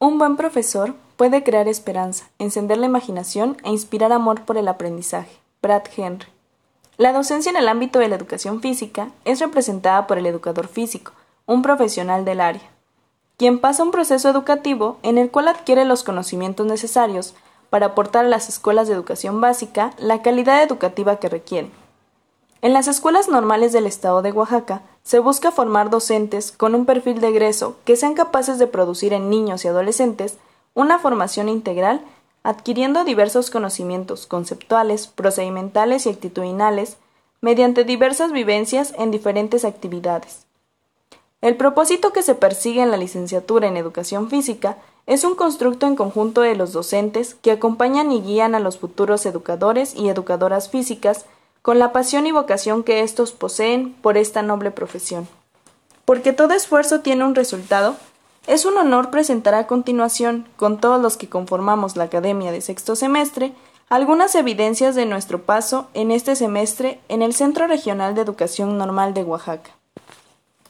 Un buen profesor puede crear esperanza, encender la imaginación e inspirar amor por el aprendizaje. Brad Henry. La docencia en el ámbito de la educación física es representada por el educador físico, un profesional del área, quien pasa un proceso educativo en el cual adquiere los conocimientos necesarios para aportar a las escuelas de educación básica la calidad educativa que requieren. En las escuelas normales del estado de Oaxaca se busca formar docentes con un perfil de egreso que sean capaces de producir en niños y adolescentes una formación integral, adquiriendo diversos conocimientos conceptuales, procedimentales y actitudinales mediante diversas vivencias en diferentes actividades. El propósito que se persigue en la licenciatura en educación física es un constructo en conjunto de los docentes que acompañan y guían a los futuros educadores y educadoras físicas con la pasión y vocación que éstos poseen por esta noble profesión. Porque todo esfuerzo tiene un resultado, es un honor presentar a continuación, con todos los que conformamos la Academia de sexto semestre, algunas evidencias de nuestro paso en este semestre en el Centro Regional de Educación Normal de Oaxaca.